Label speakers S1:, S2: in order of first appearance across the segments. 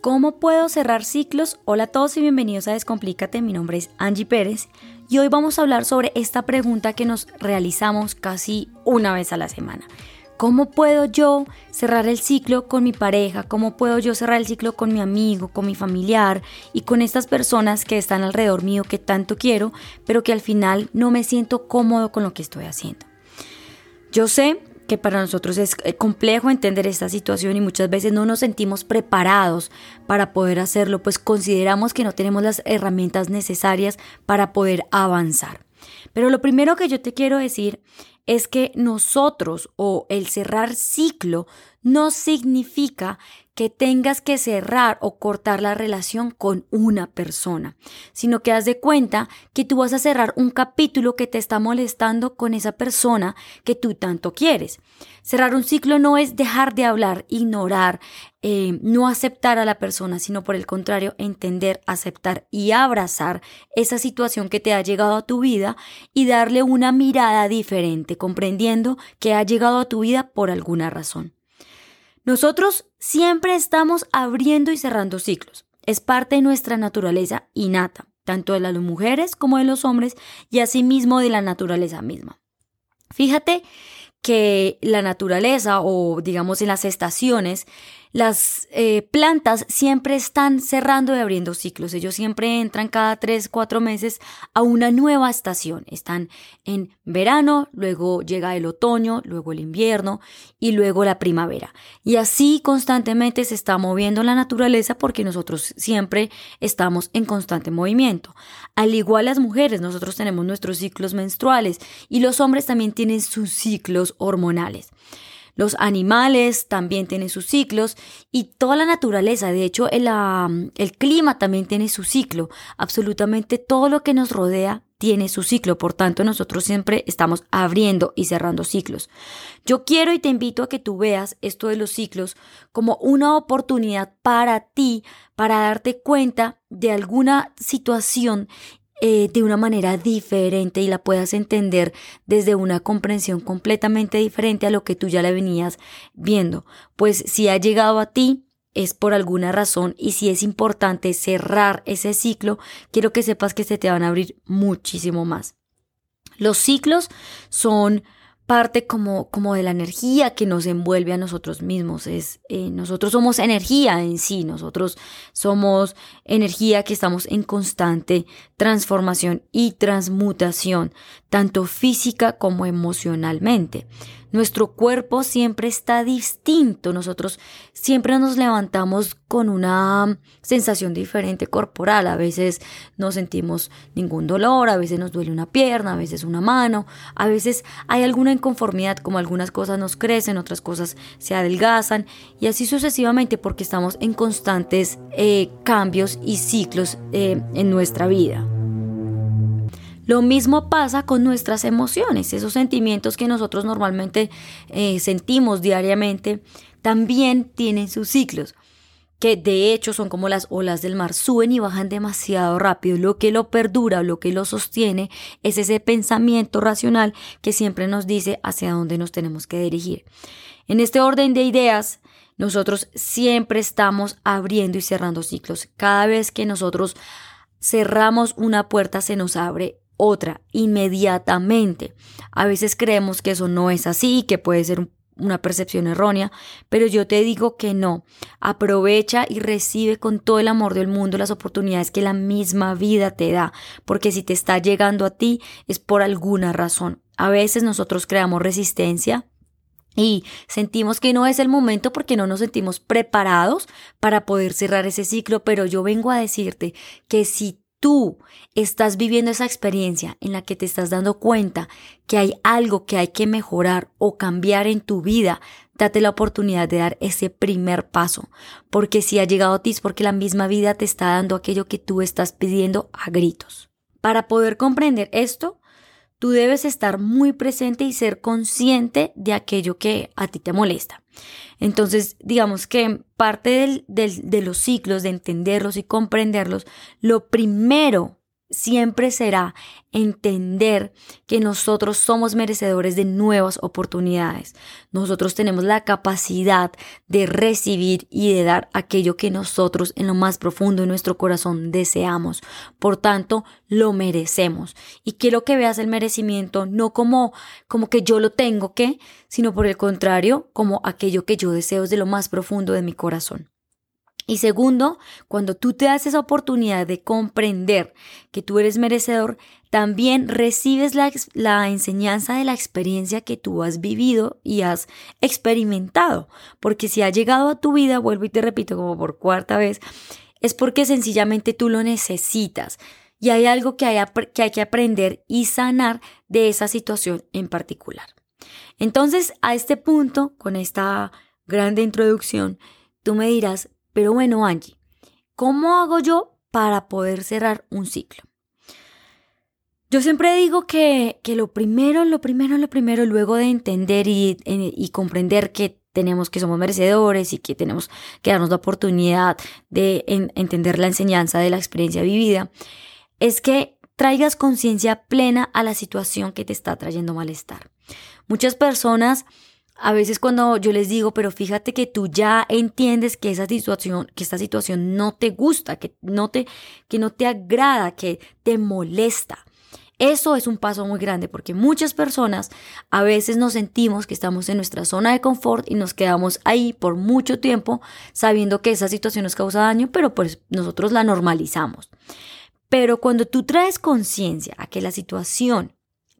S1: ¿Cómo puedo cerrar ciclos? Hola a todos y bienvenidos a Descomplícate. Mi nombre es Angie Pérez y hoy vamos a hablar sobre esta pregunta que nos realizamos casi una vez a la semana. ¿Cómo puedo yo cerrar el ciclo con mi pareja? ¿Cómo puedo yo cerrar el ciclo con mi amigo, con mi familiar y con estas personas que están alrededor mío que tanto quiero, pero que al final no me siento cómodo con lo que estoy haciendo? Yo sé que para nosotros es eh, complejo entender esta situación y muchas veces no nos sentimos preparados para poder hacerlo, pues consideramos que no tenemos las herramientas necesarias para poder avanzar. Pero lo primero que yo te quiero decir es que nosotros o el cerrar ciclo no significa que tengas que cerrar o cortar la relación con una persona, sino que haz de cuenta que tú vas a cerrar un capítulo que te está molestando con esa persona que tú tanto quieres. Cerrar un ciclo no es dejar de hablar, ignorar, eh, no aceptar a la persona, sino por el contrario, entender, aceptar y abrazar esa situación que te ha llegado a tu vida y darle una mirada diferente, comprendiendo que ha llegado a tu vida por alguna razón. Nosotros siempre estamos abriendo y cerrando ciclos. Es parte de nuestra naturaleza innata, tanto de las mujeres como de los hombres y asimismo de la naturaleza misma. Fíjate que la naturaleza o digamos en las estaciones las eh, plantas siempre están cerrando y abriendo ciclos. Ellos siempre entran cada tres, cuatro meses a una nueva estación. Están en verano, luego llega el otoño, luego el invierno y luego la primavera. Y así constantemente se está moviendo la naturaleza porque nosotros siempre estamos en constante movimiento. Al igual las mujeres, nosotros tenemos nuestros ciclos menstruales y los hombres también tienen sus ciclos hormonales. Los animales también tienen sus ciclos y toda la naturaleza, de hecho el, el clima también tiene su ciclo. Absolutamente todo lo que nos rodea tiene su ciclo, por tanto nosotros siempre estamos abriendo y cerrando ciclos. Yo quiero y te invito a que tú veas esto de los ciclos como una oportunidad para ti, para darte cuenta de alguna situación eh, de una manera diferente y la puedas entender desde una comprensión completamente diferente a lo que tú ya le venías viendo. Pues si ha llegado a ti, es por alguna razón y si es importante cerrar ese ciclo, quiero que sepas que se te van a abrir muchísimo más. Los ciclos son parte como, como de la energía que nos envuelve a nosotros mismos. Es, eh, nosotros somos energía en sí, nosotros somos energía que estamos en constante transformación y transmutación, tanto física como emocionalmente. Nuestro cuerpo siempre está distinto, nosotros siempre nos levantamos con una sensación diferente corporal, a veces no sentimos ningún dolor, a veces nos duele una pierna, a veces una mano, a veces hay alguna inconformidad, como algunas cosas nos crecen, otras cosas se adelgazan. Y así sucesivamente porque estamos en constantes eh, cambios y ciclos eh, en nuestra vida. Lo mismo pasa con nuestras emociones, esos sentimientos que nosotros normalmente eh, sentimos diariamente, también tienen sus ciclos que de hecho son como las olas del mar, suben y bajan demasiado rápido. Lo que lo perdura, lo que lo sostiene, es ese pensamiento racional que siempre nos dice hacia dónde nos tenemos que dirigir. En este orden de ideas, nosotros siempre estamos abriendo y cerrando ciclos. Cada vez que nosotros cerramos una puerta, se nos abre otra inmediatamente. A veces creemos que eso no es así, que puede ser una percepción errónea, pero yo te digo que no. Aprovecha y recibe con todo el amor del mundo las oportunidades que la misma vida te da, porque si te está llegando a ti es por alguna razón. A veces nosotros creamos resistencia, y sentimos que no es el momento porque no nos sentimos preparados para poder cerrar ese ciclo, pero yo vengo a decirte que si tú estás viviendo esa experiencia en la que te estás dando cuenta que hay algo que hay que mejorar o cambiar en tu vida, date la oportunidad de dar ese primer paso, porque si ha llegado a ti es porque la misma vida te está dando aquello que tú estás pidiendo a gritos. Para poder comprender esto, tú debes estar muy presente y ser consciente de aquello que a ti te molesta. Entonces, digamos que parte de los ciclos, de entenderlos y comprenderlos, lo primero siempre será entender que nosotros somos merecedores de nuevas oportunidades. Nosotros tenemos la capacidad de recibir y de dar aquello que nosotros en lo más profundo de nuestro corazón deseamos. Por tanto, lo merecemos. Y quiero que veas el merecimiento no como como que yo lo tengo que, sino por el contrario, como aquello que yo deseo desde lo más profundo de mi corazón. Y segundo, cuando tú te das esa oportunidad de comprender que tú eres merecedor, también recibes la, enseñanza de la experiencia que tú has vivido y has experimentado. Porque si ha llegado a tu vida, vuelvo y te repito como por cuarta vez, es porque sencillamente tú lo necesitas. Y hay algo que hay, que hay que aprender y sanar de esa situación en particular. Entonces, a este punto, con esta grande introducción, tú me dirás, pero bueno, Angie, ¿cómo hago yo para poder cerrar un ciclo? Yo siempre digo que, lo primero, lo primero, lo primero, luego de entender y, y comprender que tenemos que somos merecedores y que tenemos que darnos la oportunidad de entender la enseñanza de la experiencia vivida, es que traigas conciencia plena a la situación que te está trayendo malestar. Muchas personas a veces cuando yo les digo, pero fíjate que tú ya entiendes que esa situación, que esta situación no te gusta, que no te, que no te agrada, que te molesta. Eso es un paso muy grande porque muchas personas a veces nos sentimos que estamos en nuestra zona de confort y nos quedamos ahí por mucho tiempo sabiendo que esa situación nos causa daño, pero pues nosotros la normalizamos. Pero cuando tú traes conciencia a que la situación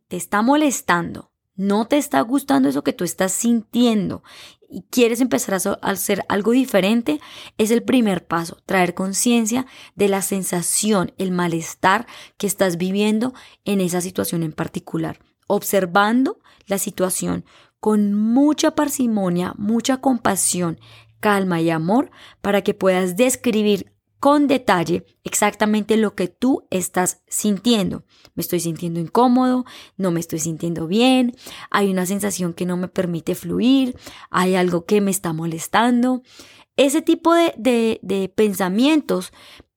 S1: te está molestando, no te está gustando eso que tú estás sintiendo y quieres empezar a hacer algo diferente, es el primer paso, traer conciencia de la sensación, el malestar que estás viviendo en esa situación en particular, observando la situación con mucha parsimonia, mucha compasión, calma y amor para que puedas describir con detalle exactamente lo que tú estás sintiendo. Me estoy sintiendo incómodo, no me estoy sintiendo bien, hay una sensación que no me permite fluir, hay algo que me está molestando. Ese tipo de, de, pensamientos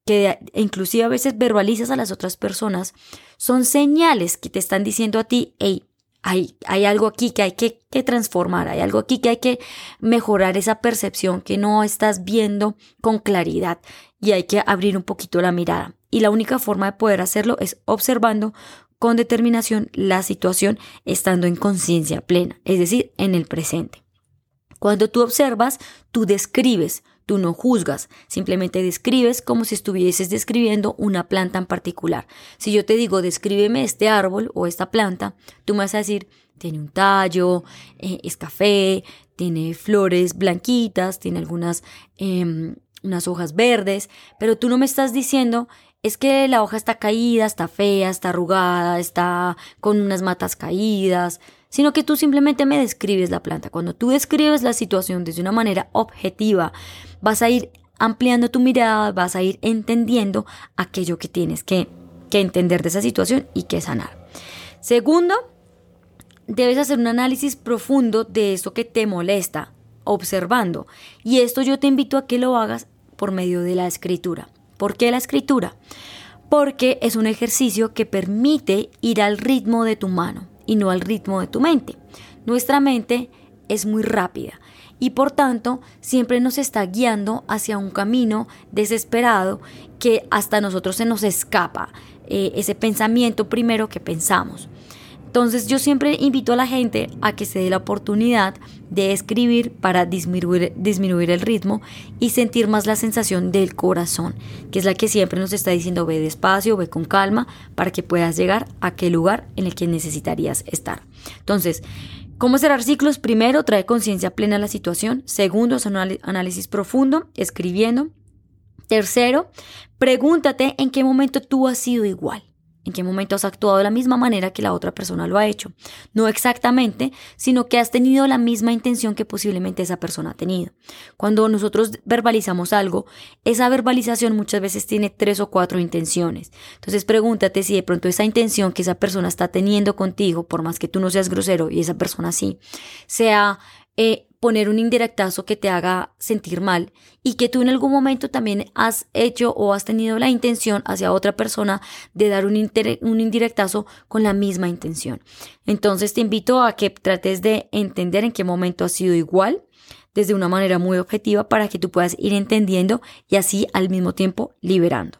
S1: que inclusive a veces verbalizas a las otras personas son señales que te están diciendo a ti, hey, hay, hay, algo aquí que hay que, que, transformar, hay algo aquí que hay que mejorar esa percepción que no estás viendo con claridad y hay que abrir un poquito la mirada. Y la única forma de poder hacerlo es observando con determinación la situación estando en conciencia plena, es decir, en el presente. Cuando tú observas, tú describes, tú no juzgas, simplemente describes como si estuvieses describiendo una planta en particular. Si yo te digo, descríbeme este árbol o esta planta, tú me vas a decir, tiene un tallo, eh, es café, tiene flores blanquitas, tiene algunas em, unas hojas verdes, pero tú no me estás diciendo es que la hoja está caída, está fea, está arrugada, está con unas matas caídas, sino que tú simplemente me describes la planta. Cuando tú describes la situación desde una manera objetiva, vas a ir ampliando tu mirada, vas a ir entendiendo aquello que tienes que, que entender de esa situación y que sanar. Segundo, debes hacer un análisis profundo de eso que te molesta, observando. Y esto yo te invito a que lo hagas por medio de la escritura. ¿Por qué la escritura? Porque es un ejercicio que permite ir al ritmo de tu mano y no al ritmo de tu mente. Nuestra mente es muy rápida y por tanto siempre nos está guiando hacia un camino desesperado que hasta nosotros se nos escapa eh, ese pensamiento primero que pensamos. Entonces yo siempre invito a la gente a que se dé la oportunidad de escribir para disminuir, el ritmo y sentir más la sensación del corazón, que es la que siempre nos está diciendo ve despacio, ve con calma, para que puedas llegar a aquel lugar en el que necesitarías estar. Entonces, ¿Cómo cerrar ciclos? Primero, trae conciencia plena a la situación. Segundo, es un análisis profundo, escribiendo. Tercero, pregúntate en qué momento tú has sido igual en qué momento has actuado de la misma manera que la otra persona lo ha hecho. No exactamente, sino que has tenido la misma intención que posiblemente esa persona ha tenido. Cuando nosotros verbalizamos algo, esa verbalización muchas veces tiene tres o cuatro intenciones. Entonces pregúntate si de pronto esa intención que esa persona está teniendo contigo, por más que tú no seas grosero y esa persona sí, sea... Eh, poner un indirectazo que te haga sentir mal y que tú en algún momento también has hecho o has tenido la intención hacia otra persona de dar un, un indirectazo con la misma intención. Entonces te invito a que trates de entender en qué momento ha sido igual desde una manera muy objetiva para que tú puedas ir entendiendo y así al mismo tiempo liberando.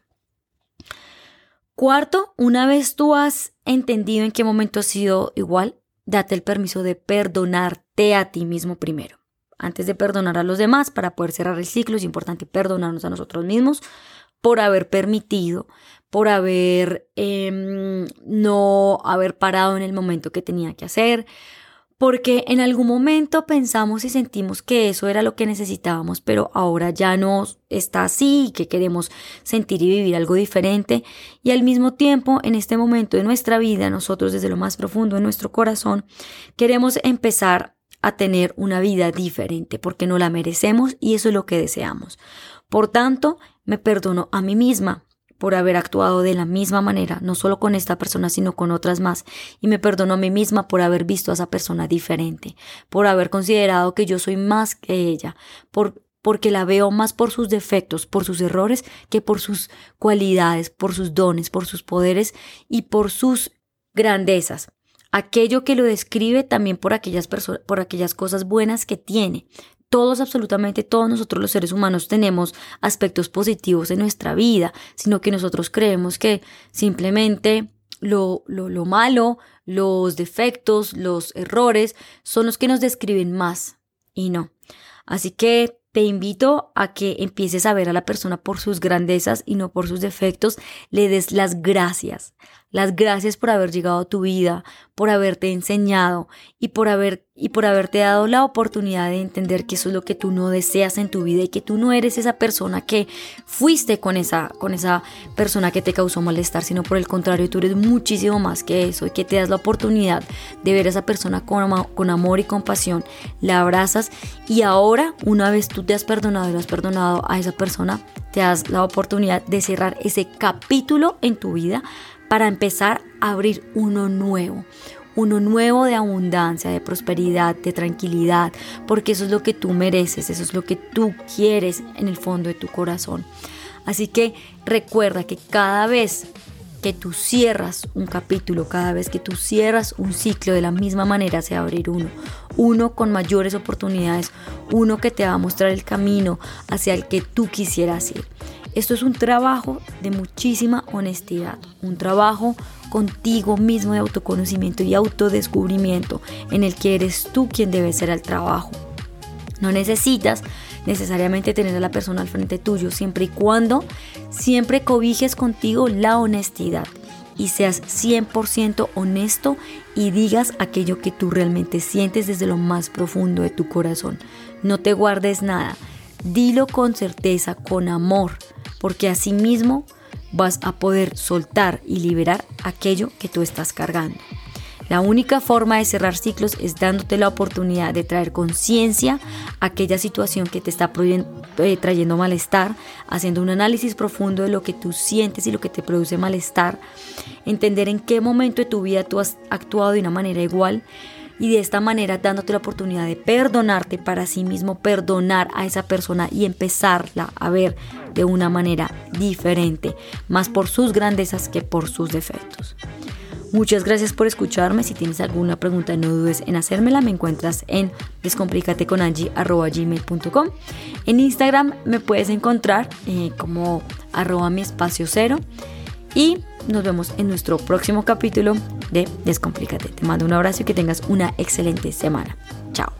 S1: Cuarto, una vez tú has entendido en qué momento ha sido igual, date el permiso de perdonarte a ti mismo primero. Antes de perdonar a los demás, para poder cerrar el ciclo, es importante perdonarnos a nosotros mismos por haber permitido, por haber em, no haber parado en el momento que tenía que hacer, porque en algún momento pensamos y sentimos que eso era lo que necesitábamos, pero ahora ya no está así y que queremos sentir y vivir algo diferente. Y al mismo tiempo, en este momento de nuestra vida, nosotros desde lo más profundo de nuestro corazón, queremos empezar a tener una vida diferente porque no la merecemos y eso es lo que deseamos. Por tanto, me perdono a mí misma por haber actuado de la misma manera, no solo con esta persona, sino con otras más, y me perdono a mí misma por haber visto a esa persona diferente, por haber considerado que yo soy más que ella, por porque la veo más por sus defectos, por sus errores, que por sus cualidades, por sus dones, por sus poderes y por sus grandezas. Aquello que lo describe también por aquellas, por aquellas cosas buenas que tiene todos, absolutamente todos nosotros los seres humanos tenemos aspectos positivos en nuestra vida, sino que nosotros creemos que simplemente lo, lo, lo malo, los defectos, los errores son los que nos describen más y no. Así que te invito a que empieces a ver a la persona por sus grandezas y no por sus defectos, le des las gracias, las gracias por haber llegado a tu vida, por haberte enseñado y por haber y por haberte dado la oportunidad de entender que eso es lo que tú no deseas en tu vida y que tú no eres esa persona que fuiste con esa con esa persona que te causó malestar, sino por el contrario, tú eres muchísimo más que eso y que te das la oportunidad de ver a esa persona con, con amor y compasión, la abrazas y ahora, una vez tú te has perdonado y lo has perdonado a esa persona, te das la oportunidad de cerrar ese capítulo en tu vida para empezar a abrir uno nuevo, uno nuevo de abundancia, de prosperidad, de tranquilidad, porque eso es lo que tú mereces, eso es lo que tú quieres en el fondo de tu corazón. Así que recuerda que cada vez que tú cierras un capítulo, cada vez que tú cierras un ciclo, de la misma manera se va a abrir uno, uno con mayores oportunidades, uno que te va a mostrar el camino hacia el que tú quisieras ir. Esto es un trabajo de muchísima honestidad, un trabajo contigo mismo de autoconocimiento y autodescubrimiento en el que eres tú quien debe ser el trabajo. No necesitas necesariamente tener a la persona al frente tuyo, siempre y cuando siempre cobijes contigo la honestidad y seas 100% honesto y digas aquello que tú realmente sientes desde lo más profundo de tu corazón. No te guardes nada, dilo con certeza, con amor porque así mismo vas a poder soltar y liberar aquello que tú estás cargando. La única forma de cerrar ciclos es dándote la oportunidad de traer conciencia a aquella situación que te está eh, trayendo malestar, haciendo un análisis profundo de lo que tú sientes y lo que te produce malestar, entender en qué momento de tu vida tú has actuado de una manera igual y de esta manera dándote la oportunidad de perdonarte para sí mismo, perdonar a esa persona y empezarla a ver de una manera diferente, más por sus grandezas que por sus defectos. Muchas gracias por escucharme. Si tienes alguna pregunta, no dudes en hacérmela. Me encuentras en descomplicateconangie.com. En Instagram me puedes encontrar eh, como arroba mi espacio cero. Y nos vemos en nuestro próximo capítulo de Descomplícate. Te mando un abrazo y que tengas una excelente semana. Chao.